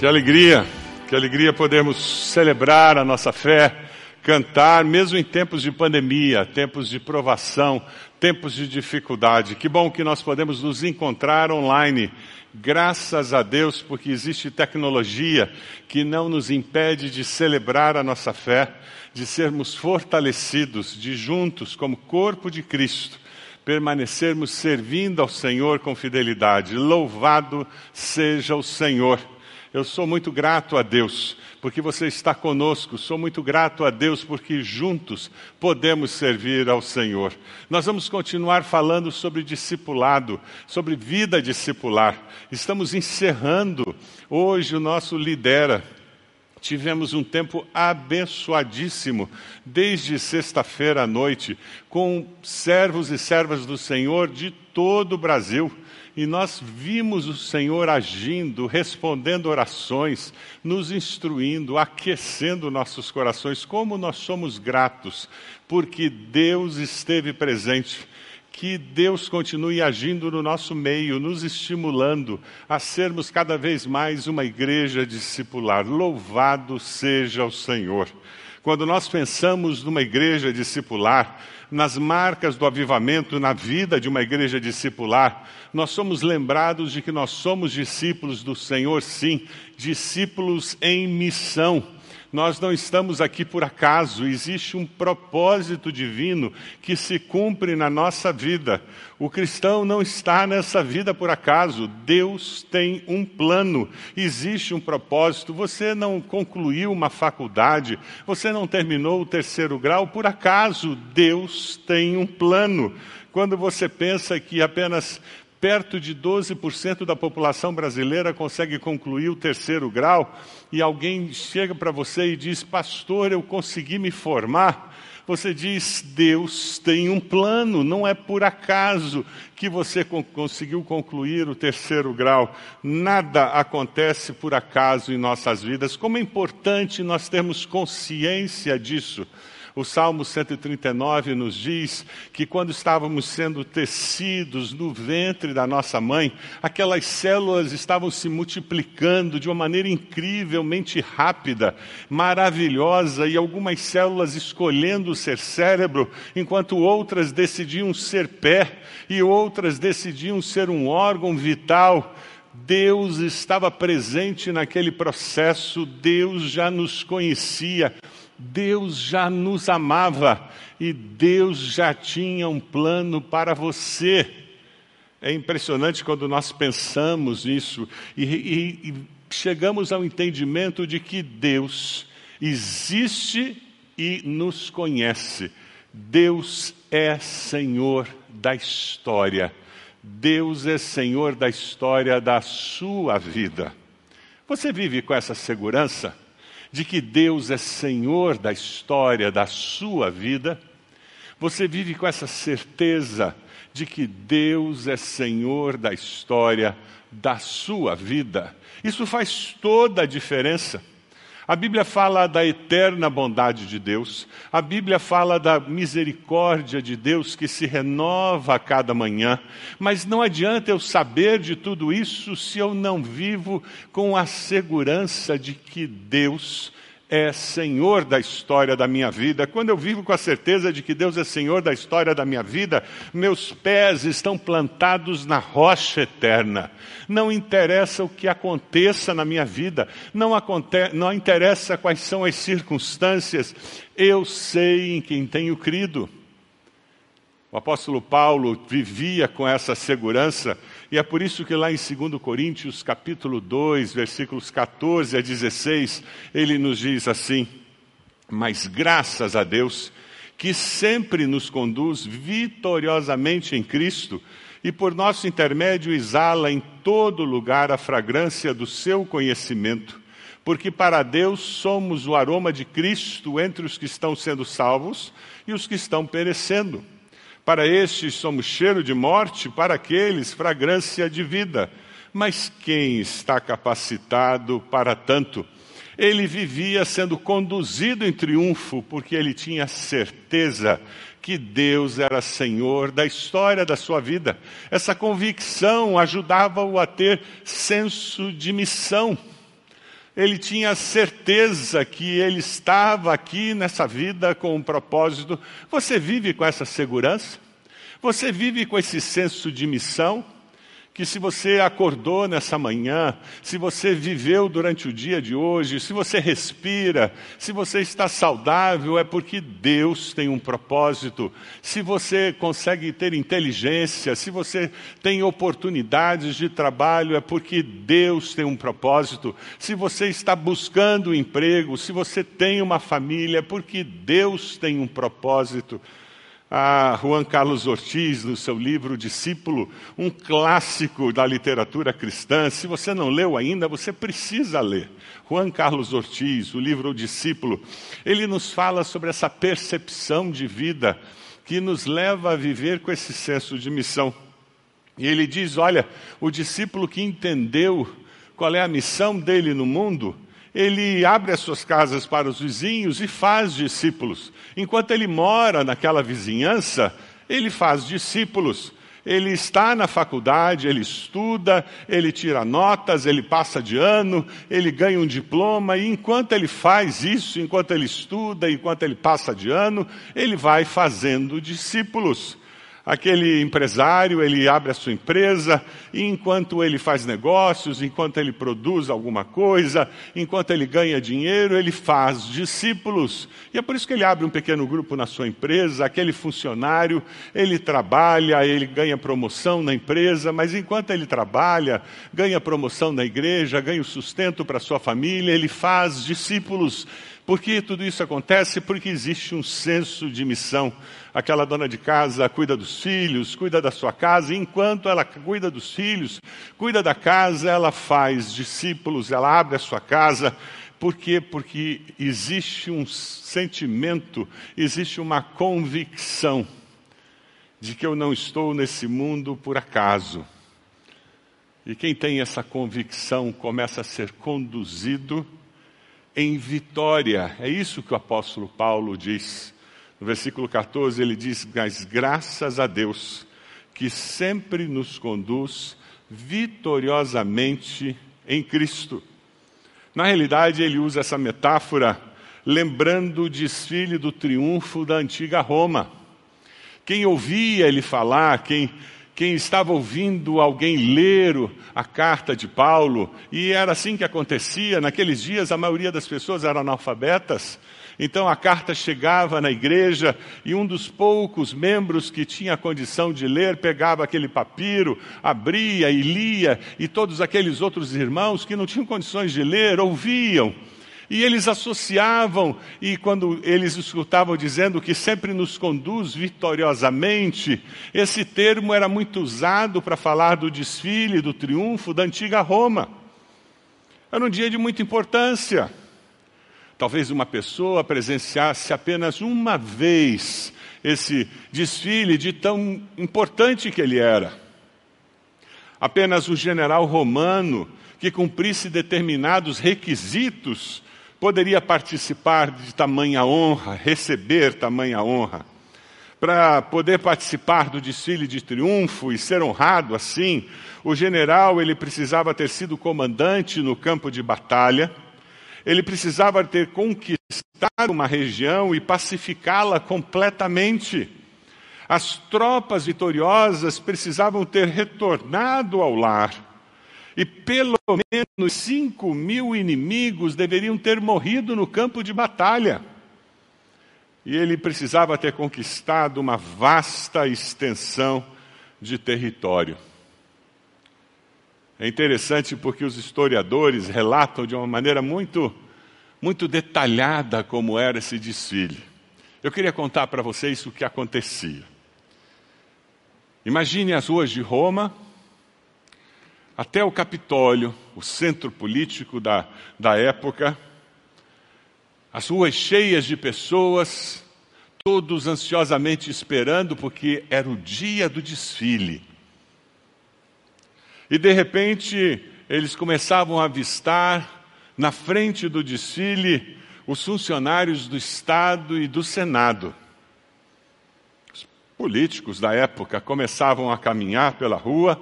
Que alegria, que alegria podermos celebrar a nossa fé, cantar, mesmo em tempos de pandemia, tempos de provação, tempos de dificuldade. Que bom que nós podemos nos encontrar online. Graças a Deus, porque existe tecnologia que não nos impede de celebrar a nossa fé, de sermos fortalecidos, de juntos, como corpo de Cristo, permanecermos servindo ao Senhor com fidelidade. Louvado seja o Senhor. Eu sou muito grato a Deus porque você está conosco. Sou muito grato a Deus porque juntos podemos servir ao Senhor. Nós vamos continuar falando sobre discipulado, sobre vida discipular. Estamos encerrando hoje o nosso Lidera. Tivemos um tempo abençoadíssimo, desde sexta-feira à noite, com servos e servas do Senhor de todo o Brasil. E nós vimos o Senhor agindo, respondendo orações, nos instruindo, aquecendo nossos corações. Como nós somos gratos, porque Deus esteve presente. Que Deus continue agindo no nosso meio, nos estimulando a sermos cada vez mais uma igreja discipular. Louvado seja o Senhor. Quando nós pensamos numa igreja discipular, nas marcas do avivamento na vida de uma igreja discipular, nós somos lembrados de que nós somos discípulos do Senhor, sim, discípulos em missão. Nós não estamos aqui por acaso, existe um propósito divino que se cumpre na nossa vida. O cristão não está nessa vida por acaso, Deus tem um plano, existe um propósito. Você não concluiu uma faculdade, você não terminou o terceiro grau por acaso, Deus tem um plano. Quando você pensa que apenas perto de 12% da população brasileira consegue concluir o terceiro grau, e alguém chega para você e diz: Pastor, eu consegui me formar. Você diz: Deus tem um plano, não é por acaso que você conseguiu concluir o terceiro grau. Nada acontece por acaso em nossas vidas. Como é importante nós termos consciência disso. O Salmo 139 nos diz que quando estávamos sendo tecidos no ventre da nossa mãe, aquelas células estavam se multiplicando de uma maneira incrivelmente rápida, maravilhosa, e algumas células escolhendo ser cérebro, enquanto outras decidiam ser pé e outras decidiam ser um órgão vital. Deus estava presente naquele processo, Deus já nos conhecia, Deus já nos amava e Deus já tinha um plano para você. É impressionante quando nós pensamos nisso e, e, e chegamos ao entendimento de que Deus existe e nos conhece. Deus é Senhor da história. Deus é Senhor da história da sua vida. Você vive com essa segurança? De que Deus é Senhor da história da sua vida, você vive com essa certeza de que Deus é Senhor da história da sua vida. Isso faz toda a diferença. A Bíblia fala da eterna bondade de Deus, a Bíblia fala da misericórdia de Deus que se renova a cada manhã, mas não adianta eu saber de tudo isso se eu não vivo com a segurança de que Deus é Senhor da história da minha vida, quando eu vivo com a certeza de que Deus é Senhor da história da minha vida, meus pés estão plantados na rocha eterna. Não interessa o que aconteça na minha vida, não, acontece, não interessa quais são as circunstâncias, eu sei em quem tenho crido. O apóstolo Paulo vivia com essa segurança e é por isso que lá em 2 Coríntios, capítulo 2, versículos 14 a 16, ele nos diz assim: Mas graças a Deus, que sempre nos conduz vitoriosamente em Cristo, e por nosso intermédio exala em todo lugar a fragrância do seu conhecimento, porque para Deus somos o aroma de Cristo entre os que estão sendo salvos e os que estão perecendo. Para estes somos cheiro de morte, para aqueles fragrância de vida. Mas quem está capacitado para tanto? Ele vivia sendo conduzido em triunfo, porque ele tinha certeza que Deus era Senhor da história da sua vida. Essa convicção ajudava-o a ter senso de missão. Ele tinha certeza que ele estava aqui nessa vida com um propósito. Você vive com essa segurança? Você vive com esse senso de missão? Que se você acordou nessa manhã, se você viveu durante o dia de hoje, se você respira, se você está saudável, é porque Deus tem um propósito. Se você consegue ter inteligência, se você tem oportunidades de trabalho, é porque Deus tem um propósito. Se você está buscando um emprego, se você tem uma família, é porque Deus tem um propósito a Juan Carlos Ortiz, no seu livro Discípulo, um clássico da literatura cristã. Se você não leu ainda, você precisa ler. Juan Carlos Ortiz, o livro O Discípulo, ele nos fala sobre essa percepção de vida que nos leva a viver com esse senso de missão. E ele diz: olha, o discípulo que entendeu qual é a missão dele no mundo, ele abre as suas casas para os vizinhos e faz discípulos. Enquanto ele mora naquela vizinhança, ele faz discípulos. Ele está na faculdade, ele estuda, ele tira notas, ele passa de ano, ele ganha um diploma, e enquanto ele faz isso, enquanto ele estuda, enquanto ele passa de ano, ele vai fazendo discípulos. Aquele empresário, ele abre a sua empresa, e enquanto ele faz negócios, enquanto ele produz alguma coisa, enquanto ele ganha dinheiro, ele faz discípulos. E é por isso que ele abre um pequeno grupo na sua empresa, aquele funcionário, ele trabalha, ele ganha promoção na empresa, mas enquanto ele trabalha, ganha promoção na igreja, ganha o sustento para sua família, ele faz discípulos. Por que tudo isso acontece? Porque existe um senso de missão. Aquela dona de casa cuida dos filhos, cuida da sua casa, e enquanto ela cuida dos filhos, cuida da casa, ela faz discípulos, ela abre a sua casa. Por quê? Porque existe um sentimento, existe uma convicção de que eu não estou nesse mundo por acaso. E quem tem essa convicção começa a ser conduzido em vitória. É isso que o apóstolo Paulo diz. No versículo 14 ele diz: Mas graças a Deus, que sempre nos conduz vitoriosamente em Cristo. Na realidade, ele usa essa metáfora lembrando o desfile do triunfo da antiga Roma. Quem ouvia ele falar, quem quem estava ouvindo alguém ler a carta de Paulo, e era assim que acontecia. Naqueles dias, a maioria das pessoas eram analfabetas. Então a carta chegava na igreja e um dos poucos membros que tinha condição de ler pegava aquele papiro, abria e lia, e todos aqueles outros irmãos que não tinham condições de ler ouviam. E eles associavam, e quando eles escutavam dizendo que sempre nos conduz vitoriosamente, esse termo era muito usado para falar do desfile, do triunfo da antiga Roma. Era um dia de muita importância. Talvez uma pessoa presenciasse apenas uma vez esse desfile de tão importante que ele era. Apenas um general romano que cumprisse determinados requisitos poderia participar de tamanha honra, receber tamanha honra. Para poder participar do desfile de triunfo e ser honrado assim, o general ele precisava ter sido comandante no campo de batalha, ele precisava ter conquistado uma região e pacificá-la completamente. As tropas vitoriosas precisavam ter retornado ao lar e pelo menos cinco mil inimigos deveriam ter morrido no campo de batalha. E ele precisava ter conquistado uma vasta extensão de território. É interessante porque os historiadores relatam de uma maneira muito, muito detalhada como era esse desfile. Eu queria contar para vocês o que acontecia. Imagine as ruas de Roma, até o Capitólio, o centro político da, da época, as ruas cheias de pessoas, todos ansiosamente esperando, porque era o dia do desfile. E de repente, eles começavam a avistar, na frente do desfile, os funcionários do Estado e do Senado. Os políticos da época começavam a caminhar pela rua,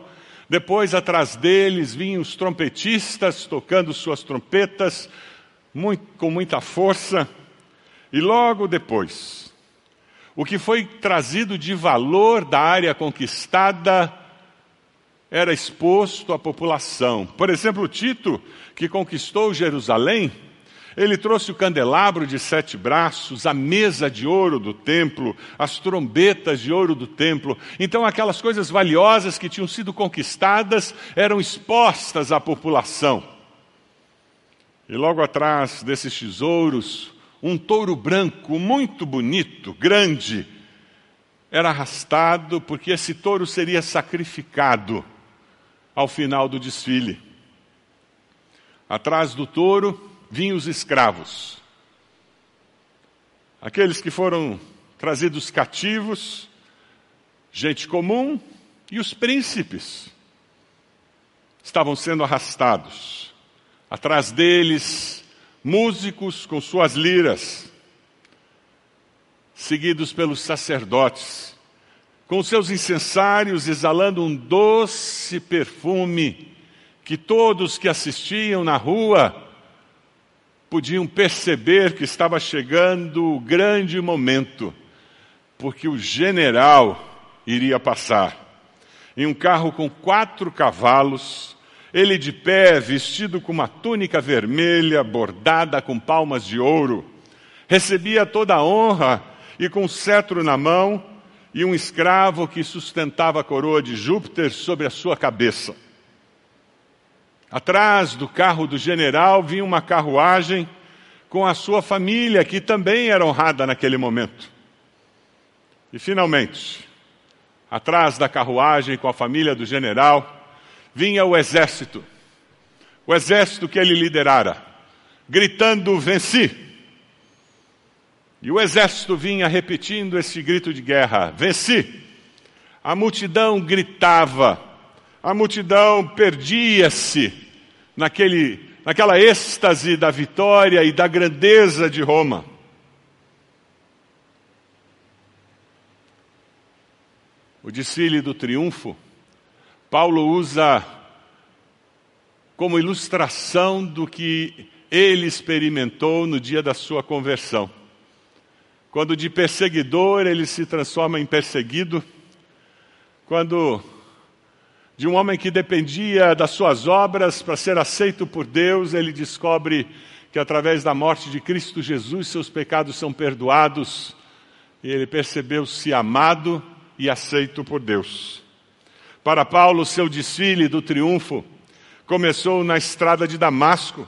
Depois, atrás deles, vinham os trompetistas tocando suas trompetas muito, com muita força. E logo depois, o que foi trazido de valor da área conquistada era exposto à população. Por exemplo, Tito, que conquistou Jerusalém, ele trouxe o candelabro de sete braços, a mesa de ouro do templo, as trombetas de ouro do templo. Então, aquelas coisas valiosas que tinham sido conquistadas eram expostas à população. E logo atrás desses tesouros, um touro branco muito bonito, grande, era arrastado porque esse touro seria sacrificado ao final do desfile. Atrás do touro vinham os escravos. Aqueles que foram trazidos cativos, gente comum e os príncipes estavam sendo arrastados. Atrás deles, músicos com suas liras, seguidos pelos sacerdotes, com seus incensários exalando um doce perfume que todos que assistiam na rua podiam perceber que estava chegando o grande momento, porque o general iria passar. Em um carro com quatro cavalos, ele de pé, vestido com uma túnica vermelha bordada com palmas de ouro, recebia toda a honra e com um cetro na mão e um escravo que sustentava a coroa de Júpiter sobre a sua cabeça. Atrás do carro do general vinha uma carruagem com a sua família, que também era honrada naquele momento. E finalmente, atrás da carruagem com a família do general, vinha o exército. O exército que ele liderara, gritando: Venci! E o exército vinha repetindo esse grito de guerra: Venci! A multidão gritava, a multidão perdia-se naquele, naquela êxtase da vitória e da grandeza de Roma. O desfile do triunfo, Paulo usa como ilustração do que ele experimentou no dia da sua conversão. Quando de perseguidor ele se transforma em perseguido, quando de um homem que dependia das suas obras para ser aceito por Deus, ele descobre que através da morte de Cristo Jesus seus pecados são perdoados e ele percebeu-se amado e aceito por Deus. Para Paulo, seu desfile do triunfo começou na estrada de Damasco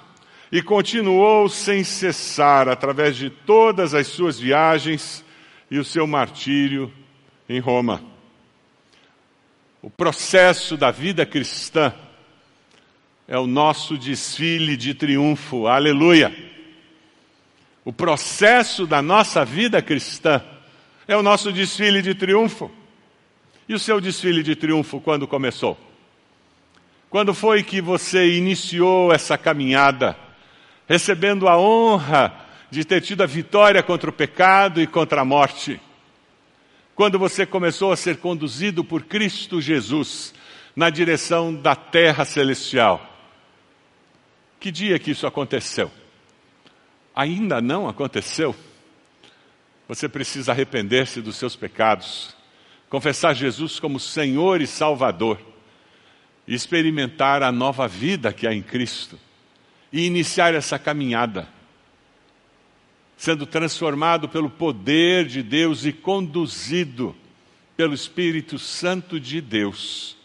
e continuou sem cessar através de todas as suas viagens e o seu martírio em Roma. O processo da vida cristã é o nosso desfile de triunfo. Aleluia! O processo da nossa vida cristã é o nosso desfile de triunfo. E o seu desfile de triunfo quando começou? Quando foi que você iniciou essa caminhada, recebendo a honra de ter tido a vitória contra o pecado e contra a morte? Quando você começou a ser conduzido por Cristo Jesus na direção da terra celestial. Que dia que isso aconteceu? Ainda não aconteceu? Você precisa arrepender-se dos seus pecados, confessar Jesus como Senhor e Salvador, e experimentar a nova vida que há em Cristo, e iniciar essa caminhada sendo transformado pelo poder de Deus e conduzido pelo Espírito Santo de Deus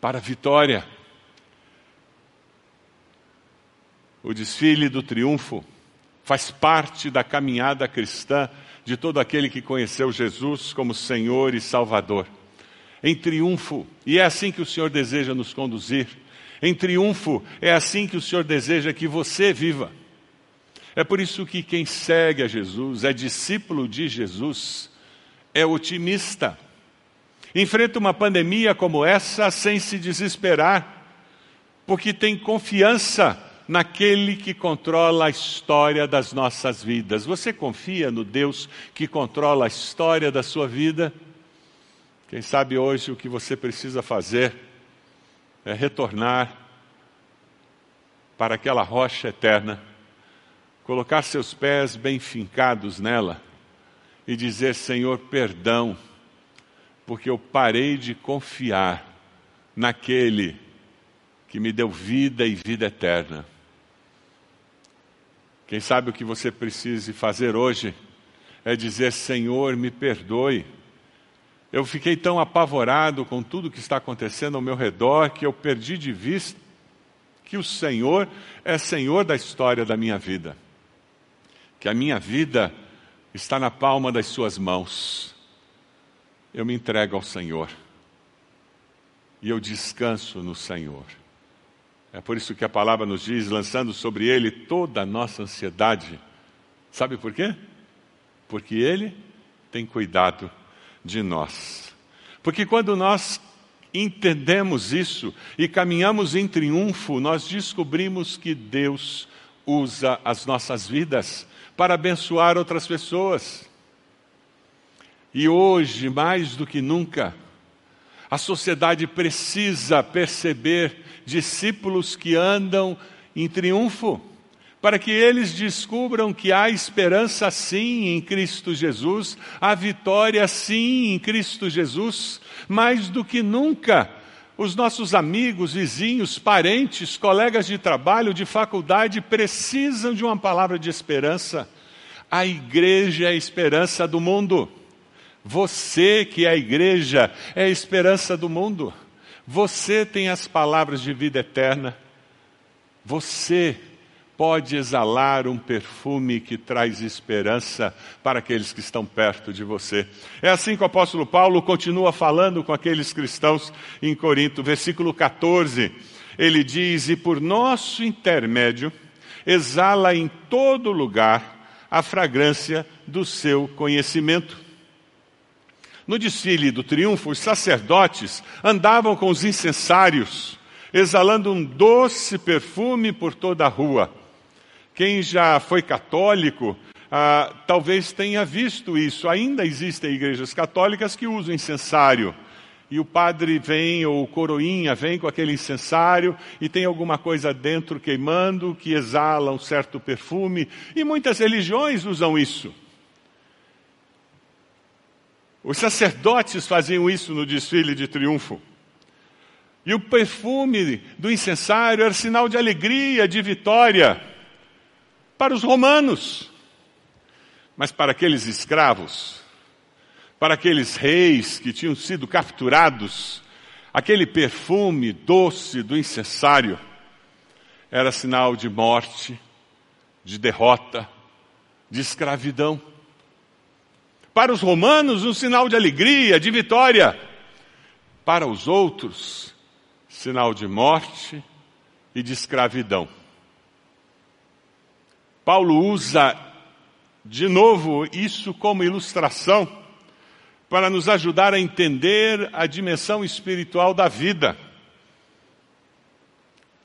para a vitória. O desfile do triunfo faz parte da caminhada cristã de todo aquele que conheceu Jesus como Senhor e Salvador. Em triunfo, e é assim que o Senhor deseja nos conduzir. Em triunfo, é assim que o Senhor deseja que você viva. É por isso que quem segue a Jesus, é discípulo de Jesus, é otimista. Enfrenta uma pandemia como essa sem se desesperar, porque tem confiança naquele que controla a história das nossas vidas. Você confia no Deus que controla a história da sua vida? Quem sabe hoje o que você precisa fazer é retornar para aquela rocha eterna, colocar seus pés bem fincados nela e dizer: Senhor, perdão, porque eu parei de confiar naquele que me deu vida e vida eterna. Quem sabe o que você precise fazer hoje é dizer: Senhor, me perdoe. Eu fiquei tão apavorado com tudo que está acontecendo ao meu redor que eu perdi de vista que o Senhor é Senhor da história da minha vida. Que a minha vida está na palma das Suas mãos. Eu me entrego ao Senhor. E eu descanso no Senhor. É por isso que a palavra nos diz, lançando sobre Ele toda a nossa ansiedade. Sabe por quê? Porque Ele tem cuidado de nós. Porque quando nós entendemos isso e caminhamos em triunfo, nós descobrimos que Deus usa as nossas vidas para abençoar outras pessoas. E hoje, mais do que nunca, a sociedade precisa perceber discípulos que andam em triunfo, para que eles descubram que há esperança sim em Cristo Jesus, há vitória sim em Cristo Jesus, mais do que nunca. Os nossos amigos, vizinhos, parentes, colegas de trabalho, de faculdade precisam de uma palavra de esperança. A igreja é a esperança do mundo. Você que é a igreja é a esperança do mundo. Você tem as palavras de vida eterna. Você pode exalar um perfume que traz esperança para aqueles que estão perto de você. É assim que o apóstolo Paulo continua falando com aqueles cristãos em Corinto, versículo 14. Ele diz: E por nosso intermédio exala em todo lugar a fragrância do seu conhecimento. No desfile do triunfo, os sacerdotes andavam com os incensários, exalando um doce perfume por toda a rua. Quem já foi católico, ah, talvez tenha visto isso. Ainda existem igrejas católicas que usam incensário. E o padre vem, ou o coroinha vem com aquele incensário e tem alguma coisa dentro queimando que exala um certo perfume. E muitas religiões usam isso. Os sacerdotes faziam isso no desfile de triunfo. E o perfume do incensário era sinal de alegria, de vitória para os romanos. Mas para aqueles escravos, para aqueles reis que tinham sido capturados, aquele perfume doce do incensário era sinal de morte, de derrota, de escravidão. Para os romanos, um sinal de alegria, de vitória. Para os outros, sinal de morte e de escravidão. Paulo usa de novo isso como ilustração para nos ajudar a entender a dimensão espiritual da vida.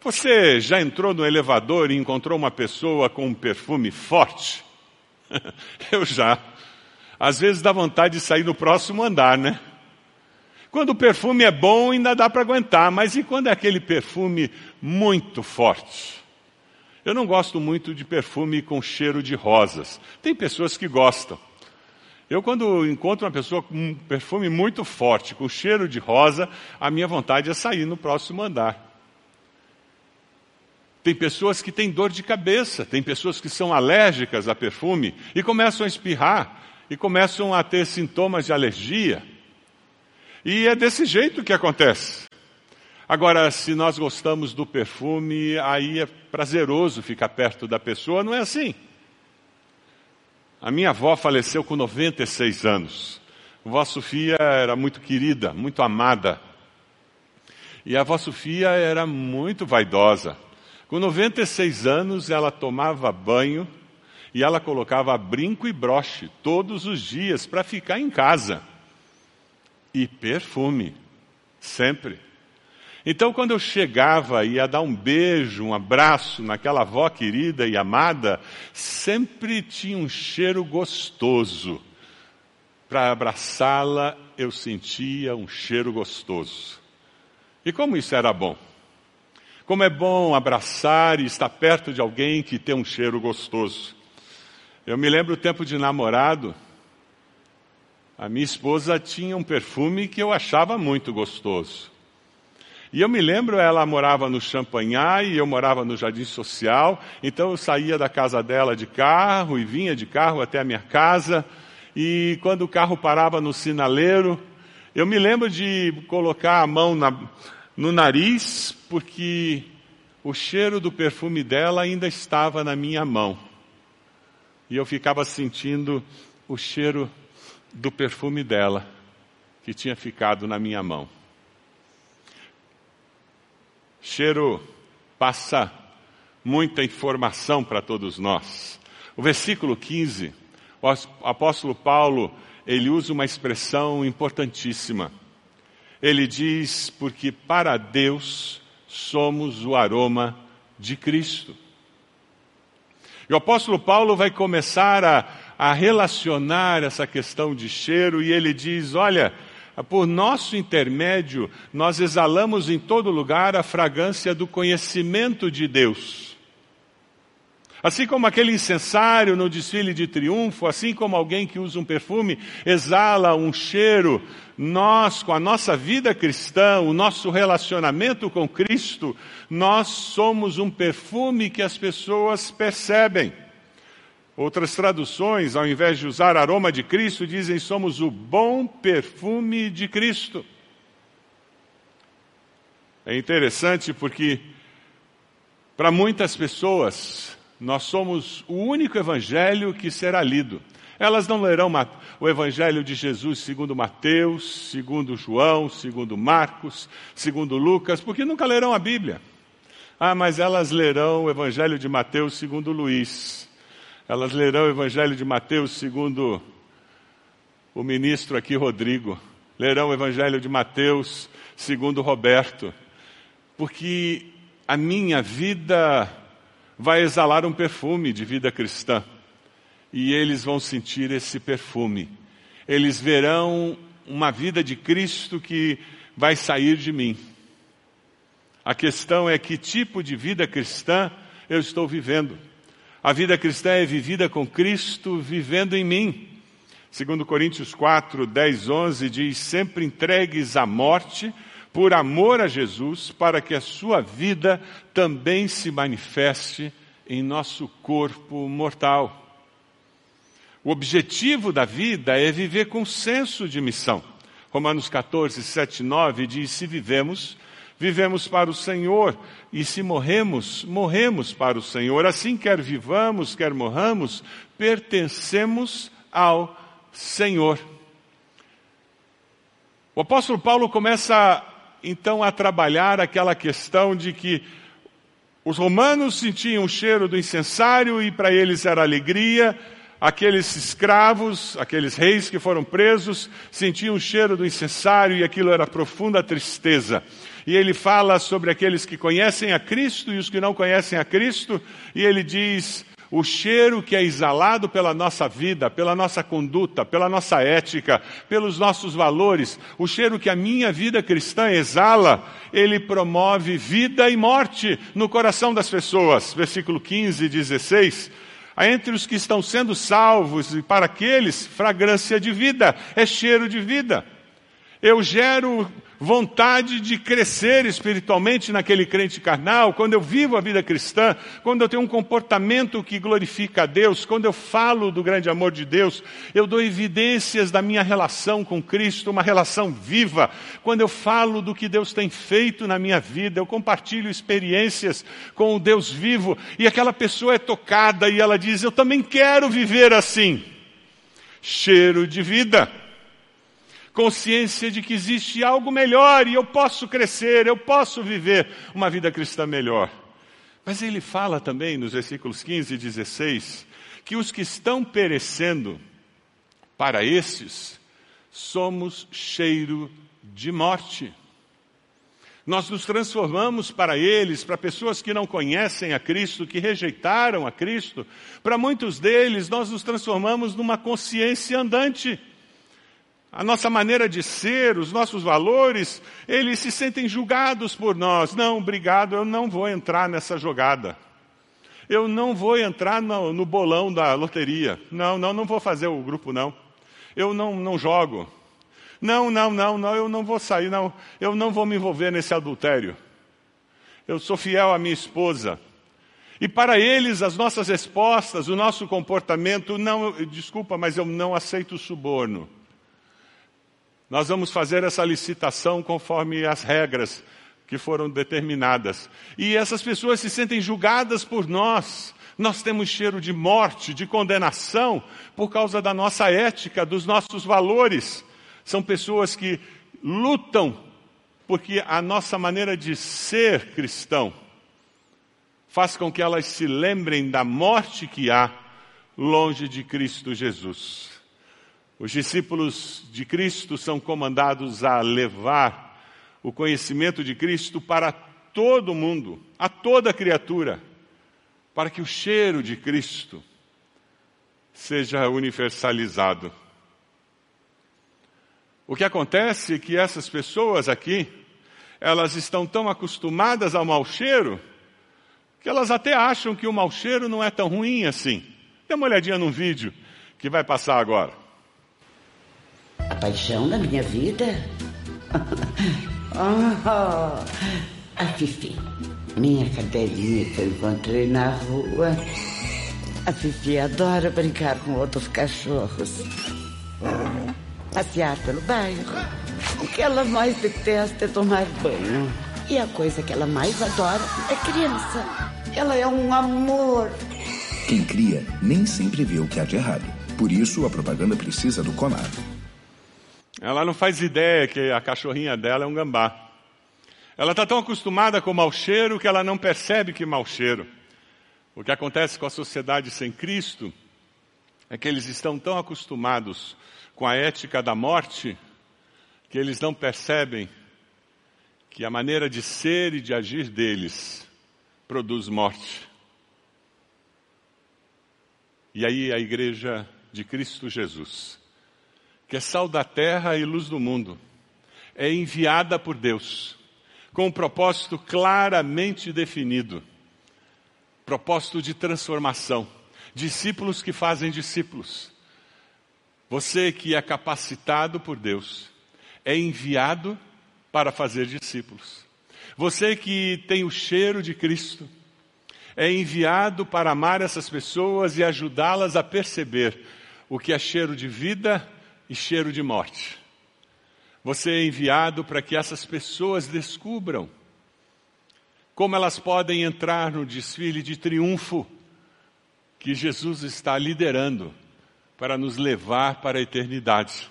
Você já entrou no elevador e encontrou uma pessoa com um perfume forte? Eu já. Às vezes dá vontade de sair no próximo andar, né? Quando o perfume é bom, ainda dá para aguentar, mas e quando é aquele perfume muito forte? Eu não gosto muito de perfume com cheiro de rosas. Tem pessoas que gostam. Eu, quando encontro uma pessoa com um perfume muito forte, com cheiro de rosa, a minha vontade é sair no próximo andar. Tem pessoas que têm dor de cabeça, tem pessoas que são alérgicas a perfume e começam a espirrar e começam a ter sintomas de alergia. E é desse jeito que acontece. Agora, se nós gostamos do perfume, aí é prazeroso ficar perto da pessoa, não é assim? A minha avó faleceu com 96 anos. A avó Sofia era muito querida, muito amada. E a avó Sofia era muito vaidosa. Com 96 anos, ela tomava banho e ela colocava brinco e broche todos os dias para ficar em casa. E perfume, sempre. Então, quando eu chegava e ia dar um beijo, um abraço naquela avó querida e amada, sempre tinha um cheiro gostoso. Para abraçá-la, eu sentia um cheiro gostoso. E como isso era bom? Como é bom abraçar e estar perto de alguém que tem um cheiro gostoso. Eu me lembro o tempo de namorado, a minha esposa tinha um perfume que eu achava muito gostoso. E eu me lembro, ela morava no Champanhar e eu morava no Jardim Social, então eu saía da casa dela de carro e vinha de carro até a minha casa, e quando o carro parava no sinaleiro, eu me lembro de colocar a mão na, no nariz, porque o cheiro do perfume dela ainda estava na minha mão. E eu ficava sentindo o cheiro do perfume dela, que tinha ficado na minha mão. Cheiro passa muita informação para todos nós. O versículo 15, o apóstolo Paulo, ele usa uma expressão importantíssima ele diz: porque para Deus somos o aroma de Cristo. E o apóstolo Paulo vai começar a, a relacionar essa questão de cheiro e ele diz: olha, por nosso intermédio, nós exalamos em todo lugar a fragrância do conhecimento de Deus. Assim como aquele incensário no desfile de triunfo, assim como alguém que usa um perfume exala um cheiro, nós, com a nossa vida cristã, o nosso relacionamento com Cristo, nós somos um perfume que as pessoas percebem. Outras traduções, ao invés de usar aroma de Cristo, dizem somos o bom perfume de Cristo. É interessante porque, para muitas pessoas, nós somos o único evangelho que será lido. Elas não lerão o evangelho de Jesus segundo Mateus, segundo João, segundo Marcos, segundo Lucas, porque nunca lerão a Bíblia. Ah, mas elas lerão o evangelho de Mateus segundo Luís. Elas lerão o evangelho de Mateus segundo o ministro aqui, Rodrigo. Lerão o evangelho de Mateus segundo Roberto. Porque a minha vida vai exalar um perfume de vida cristã. E eles vão sentir esse perfume. Eles verão uma vida de Cristo que vai sair de mim. A questão é que tipo de vida cristã eu estou vivendo. A vida cristã é vivida com Cristo vivendo em mim. Segundo Coríntios 4, 10, 11 diz, sempre entregues à morte por amor a Jesus, para que a sua vida também se manifeste em nosso corpo mortal. O objetivo da vida é viver com senso de missão. Romanos 14, 7 9 diz: Se vivemos, vivemos para o Senhor, e se morremos, morremos para o Senhor. Assim, quer vivamos, quer morramos, pertencemos ao Senhor. O apóstolo Paulo começa então a trabalhar aquela questão de que os romanos sentiam o cheiro do incensário e para eles era alegria, aqueles escravos, aqueles reis que foram presos, sentiam o cheiro do incensário e aquilo era profunda tristeza. E ele fala sobre aqueles que conhecem a Cristo e os que não conhecem a Cristo, e ele diz: o cheiro que é exalado pela nossa vida, pela nossa conduta, pela nossa ética, pelos nossos valores, o cheiro que a minha vida cristã exala, ele promove vida e morte no coração das pessoas. Versículo 15 e 16. Entre os que estão sendo salvos e para aqueles, fragrância de vida, é cheiro de vida. Eu gero vontade de crescer espiritualmente naquele crente carnal, quando eu vivo a vida cristã, quando eu tenho um comportamento que glorifica a Deus, quando eu falo do grande amor de Deus, eu dou evidências da minha relação com Cristo, uma relação viva. Quando eu falo do que Deus tem feito na minha vida, eu compartilho experiências com o Deus vivo e aquela pessoa é tocada e ela diz: Eu também quero viver assim. Cheiro de vida consciência de que existe algo melhor e eu posso crescer, eu posso viver uma vida cristã melhor. Mas ele fala também nos versículos 15 e 16 que os que estão perecendo, para estes, somos cheiro de morte. Nós nos transformamos para eles, para pessoas que não conhecem a Cristo, que rejeitaram a Cristo, para muitos deles nós nos transformamos numa consciência andante a nossa maneira de ser, os nossos valores, eles se sentem julgados por nós. Não, obrigado, eu não vou entrar nessa jogada. Eu não vou entrar no, no bolão da loteria. Não, não, não vou fazer o grupo, não. Eu não, não jogo. Não, não, não, não, eu não vou sair, não. Eu não vou me envolver nesse adultério. Eu sou fiel à minha esposa. E para eles, as nossas respostas, o nosso comportamento, não, desculpa, mas eu não aceito o suborno. Nós vamos fazer essa licitação conforme as regras que foram determinadas. E essas pessoas se sentem julgadas por nós. Nós temos cheiro de morte, de condenação, por causa da nossa ética, dos nossos valores. São pessoas que lutam porque a nossa maneira de ser cristão faz com que elas se lembrem da morte que há longe de Cristo Jesus. Os discípulos de Cristo são comandados a levar o conhecimento de Cristo para todo mundo, a toda criatura, para que o cheiro de Cristo seja universalizado. O que acontece é que essas pessoas aqui, elas estão tão acostumadas ao mau cheiro, que elas até acham que o mau cheiro não é tão ruim assim. Dê uma olhadinha num vídeo que vai passar agora paixão da minha vida. oh, a Fifi, minha cadelinha que eu encontrei na rua. A Fifi adora brincar com outros cachorros. Passear pelo bairro. O que ela mais detesta é tomar banho. E a coisa que ela mais adora é criança. Ela é um amor. Quem cria nem sempre vê o que há de errado. Por isso, a propaganda precisa do Conar. Ela não faz ideia que a cachorrinha dela é um gambá. Ela está tão acostumada com o mau cheiro que ela não percebe que mau cheiro. O que acontece com a sociedade sem Cristo é que eles estão tão acostumados com a ética da morte que eles não percebem que a maneira de ser e de agir deles produz morte. E aí a igreja de Cristo Jesus que é sal da terra e luz do mundo, é enviada por Deus, com um propósito claramente definido propósito de transformação. Discípulos que fazem discípulos. Você que é capacitado por Deus, é enviado para fazer discípulos. Você que tem o cheiro de Cristo, é enviado para amar essas pessoas e ajudá-las a perceber o que é cheiro de vida e cheiro de morte. Você é enviado para que essas pessoas descubram como elas podem entrar no desfile de triunfo que Jesus está liderando para nos levar para a eternidade.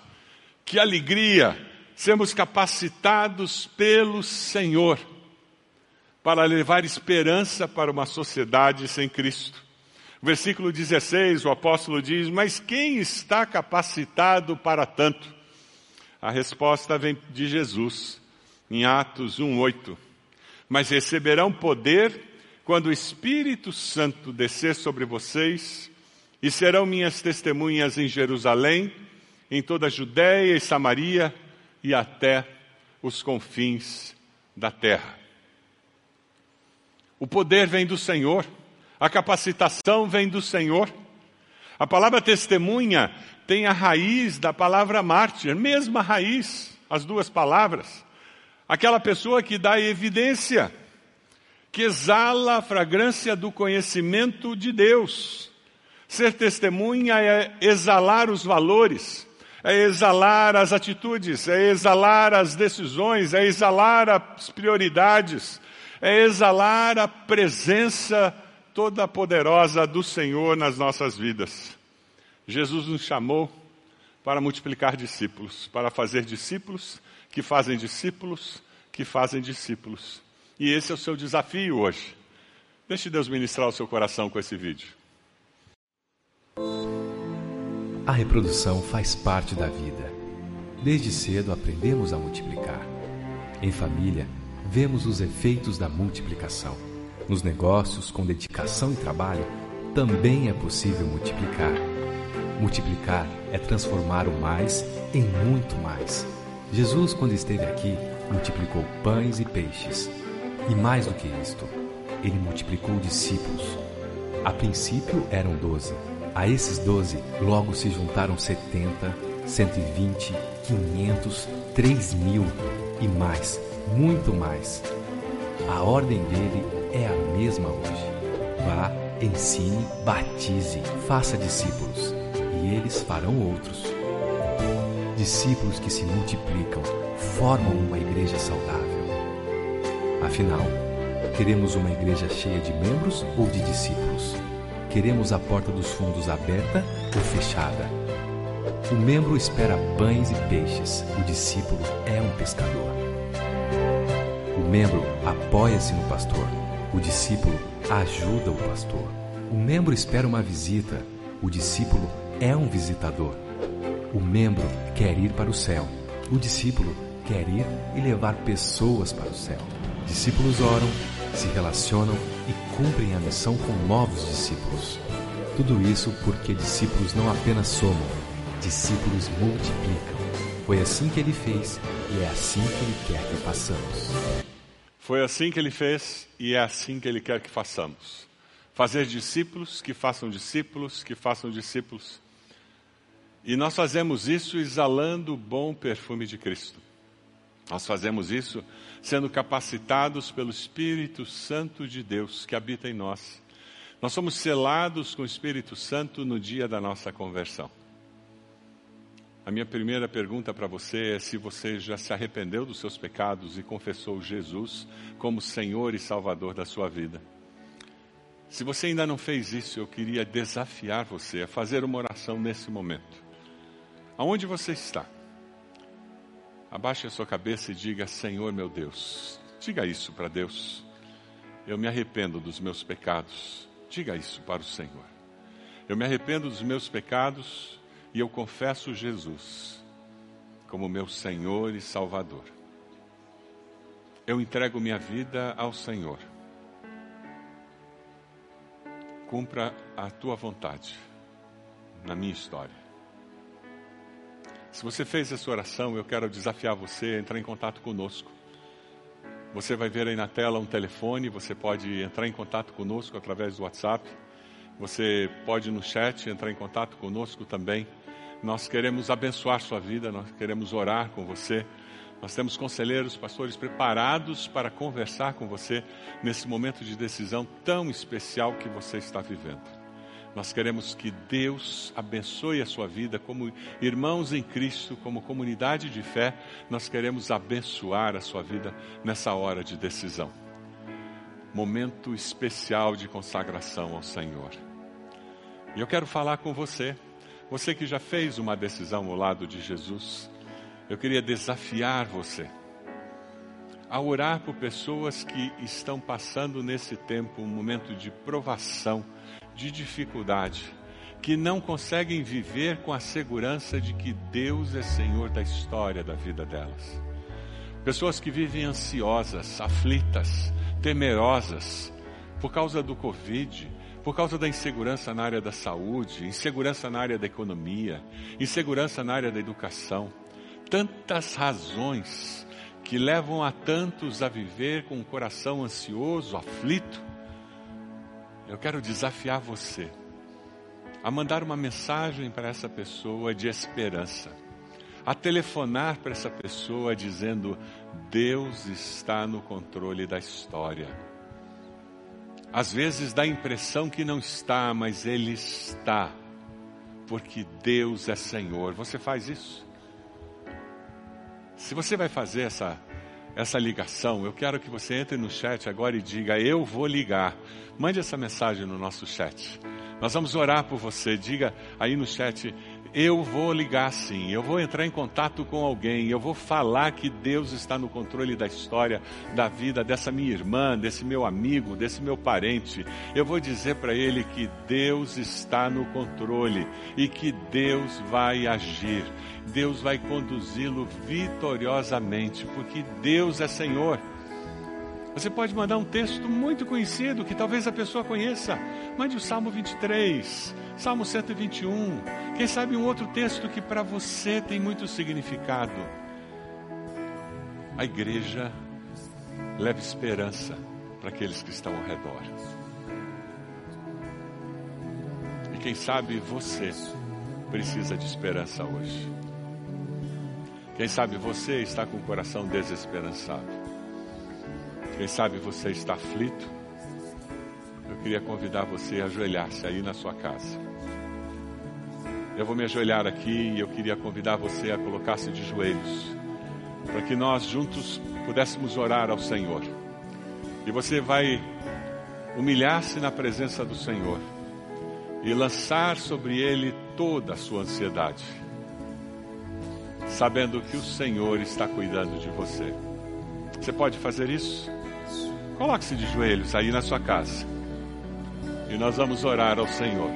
Que alegria sermos capacitados pelo Senhor para levar esperança para uma sociedade sem Cristo. Versículo 16, o apóstolo diz: Mas quem está capacitado para tanto? A resposta vem de Jesus, em Atos 1,8. Mas receberão poder quando o Espírito Santo descer sobre vocês, e serão minhas testemunhas em Jerusalém, em toda a Judéia e Samaria e até os confins da terra. O poder vem do Senhor. A capacitação vem do Senhor. A palavra testemunha tem a raiz da palavra mártir, mesma raiz, as duas palavras. Aquela pessoa que dá evidência, que exala a fragrância do conhecimento de Deus. Ser testemunha é exalar os valores, é exalar as atitudes, é exalar as decisões, é exalar as prioridades, é exalar a presença toda poderosa do Senhor nas nossas vidas. Jesus nos chamou para multiplicar discípulos, para fazer discípulos que fazem discípulos que fazem discípulos. E esse é o seu desafio hoje. Deixe Deus ministrar o seu coração com esse vídeo. A reprodução faz parte da vida. Desde cedo aprendemos a multiplicar. Em família, vemos os efeitos da multiplicação. Nos negócios, com dedicação e trabalho, também é possível multiplicar. Multiplicar é transformar o mais em muito mais. Jesus, quando esteve aqui, multiplicou pães e peixes. E mais do que isto, ele multiplicou discípulos. A princípio eram doze. A esses doze logo se juntaram setenta, cento e vinte, quinhentos, três mil e mais, muito mais. A ordem dele é a mesma hoje. Vá, ensine, batize, faça discípulos, e eles farão outros. Discípulos que se multiplicam formam uma igreja saudável. Afinal, queremos uma igreja cheia de membros ou de discípulos? Queremos a porta dos fundos aberta ou fechada? O membro espera pães e peixes, o discípulo é um pescador. O membro apoia-se no pastor, o discípulo ajuda o pastor. O membro espera uma visita, o discípulo é um visitador. O membro quer ir para o céu, o discípulo quer ir e levar pessoas para o céu. Discípulos oram, se relacionam e cumprem a missão com novos discípulos. Tudo isso porque discípulos não apenas somam, discípulos multiplicam. Foi assim que ele fez e é assim que ele quer que façamos. Foi assim que ele fez e é assim que ele quer que façamos. Fazer discípulos que façam discípulos que façam discípulos. E nós fazemos isso exalando o bom perfume de Cristo. Nós fazemos isso sendo capacitados pelo Espírito Santo de Deus que habita em nós. Nós somos selados com o Espírito Santo no dia da nossa conversão. A minha primeira pergunta para você é se você já se arrependeu dos seus pecados e confessou Jesus como Senhor e Salvador da sua vida. Se você ainda não fez isso, eu queria desafiar você a fazer uma oração nesse momento. Aonde você está? Abaixe a sua cabeça e diga: Senhor meu Deus. Diga isso para Deus. Eu me arrependo dos meus pecados. Diga isso para o Senhor. Eu me arrependo dos meus pecados e eu confesso Jesus como meu Senhor e Salvador. Eu entrego minha vida ao Senhor. Cumpra a tua vontade na minha história. Se você fez essa oração, eu quero desafiar você a entrar em contato conosco. Você vai ver aí na tela um telefone, você pode entrar em contato conosco através do WhatsApp. Você pode no chat entrar em contato conosco também. Nós queremos abençoar sua vida, nós queremos orar com você. Nós temos conselheiros, pastores preparados para conversar com você nesse momento de decisão tão especial que você está vivendo. Nós queremos que Deus abençoe a sua vida como irmãos em Cristo, como comunidade de fé. Nós queremos abençoar a sua vida nessa hora de decisão. Momento especial de consagração ao Senhor. E eu quero falar com você, você que já fez uma decisão ao lado de Jesus. Eu queria desafiar você a orar por pessoas que estão passando nesse tempo um momento de provação de dificuldade, que não conseguem viver com a segurança de que Deus é Senhor da história da vida delas. Pessoas que vivem ansiosas, aflitas, temerosas por causa do Covid, por causa da insegurança na área da saúde, insegurança na área da economia, insegurança na área da educação. Tantas razões que levam a tantos a viver com um coração ansioso, aflito, eu quero desafiar você a mandar uma mensagem para essa pessoa de esperança, a telefonar para essa pessoa dizendo: Deus está no controle da história. Às vezes dá a impressão que não está, mas Ele está, porque Deus é Senhor. Você faz isso? Se você vai fazer essa essa ligação, eu quero que você entre no chat agora e diga: Eu vou ligar. Mande essa mensagem no nosso chat. Nós vamos orar por você. Diga aí no chat: Eu vou ligar sim. Eu vou entrar em contato com alguém. Eu vou falar que Deus está no controle da história, da vida dessa minha irmã, desse meu amigo, desse meu parente. Eu vou dizer para ele que Deus está no controle e que Deus vai agir. Deus vai conduzi-lo vitoriosamente, porque Deus é Senhor. Você pode mandar um texto muito conhecido que talvez a pessoa conheça. Mande o Salmo 23, Salmo 121. Quem sabe um outro texto que para você tem muito significado. A igreja leva esperança para aqueles que estão ao redor. E quem sabe você precisa de esperança hoje. Quem sabe você está com o coração desesperançado. Quem sabe você está aflito. Eu queria convidar você a ajoelhar-se aí na sua casa. Eu vou me ajoelhar aqui e eu queria convidar você a colocar-se de joelhos, para que nós juntos pudéssemos orar ao Senhor. E você vai humilhar-se na presença do Senhor e lançar sobre Ele toda a sua ansiedade, sabendo que o Senhor está cuidando de você. Você pode fazer isso? Coloque-se de joelhos aí na sua casa. E nós vamos orar ao Senhor.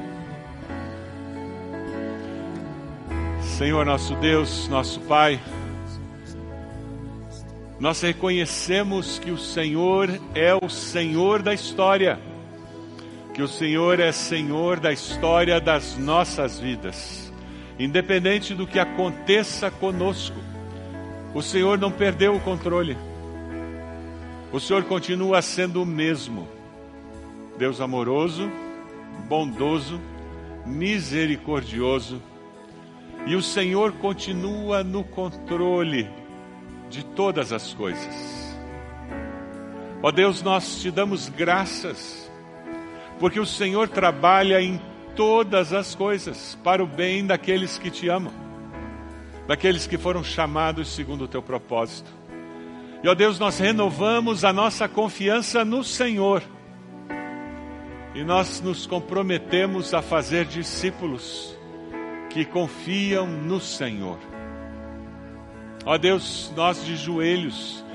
Senhor nosso Deus, nosso Pai, nós reconhecemos que o Senhor é o Senhor da história, que o Senhor é Senhor da história das nossas vidas, independente do que aconteça conosco, o Senhor não perdeu o controle. O Senhor continua sendo o mesmo. Deus amoroso, bondoso, misericordioso. E o Senhor continua no controle de todas as coisas. Ó Deus, nós te damos graças, porque o Senhor trabalha em todas as coisas para o bem daqueles que te amam, daqueles que foram chamados segundo o teu propósito. E ó Deus, nós renovamos a nossa confiança no Senhor. E nós nos comprometemos a fazer discípulos que confiam no Senhor. Ó Deus, nós de joelhos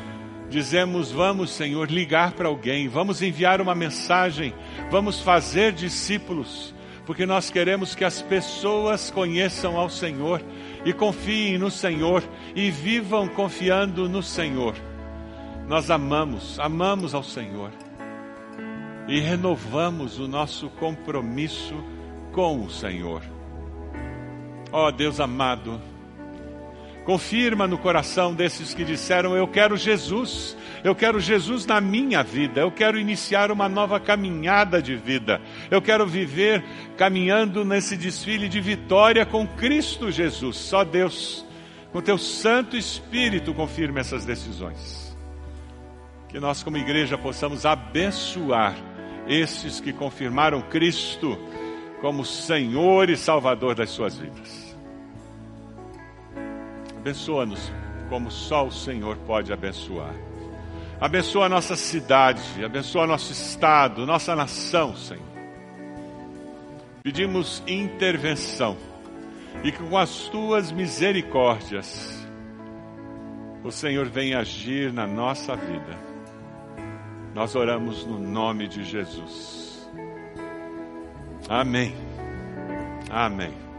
dizemos: Vamos, Senhor, ligar para alguém, vamos enviar uma mensagem, vamos fazer discípulos, porque nós queremos que as pessoas conheçam ao Senhor e confiem no Senhor e vivam confiando no Senhor. Nós amamos, amamos ao Senhor e renovamos o nosso compromisso com o Senhor. Ó oh, Deus amado, confirma no coração desses que disseram: Eu quero Jesus, eu quero Jesus na minha vida, eu quero iniciar uma nova caminhada de vida, eu quero viver caminhando nesse desfile de vitória com Cristo Jesus. Só Deus, com teu Santo Espírito, confirma essas decisões que nós, como igreja, possamos abençoar esses que confirmaram Cristo como Senhor e Salvador das suas vidas. Abençoa-nos como só o Senhor pode abençoar. Abençoa a nossa cidade, abençoa nosso estado, nossa nação, Senhor. Pedimos intervenção e que com as tuas misericórdias o Senhor venha agir na nossa vida nós oramos no nome de Jesus. Amém. Amém.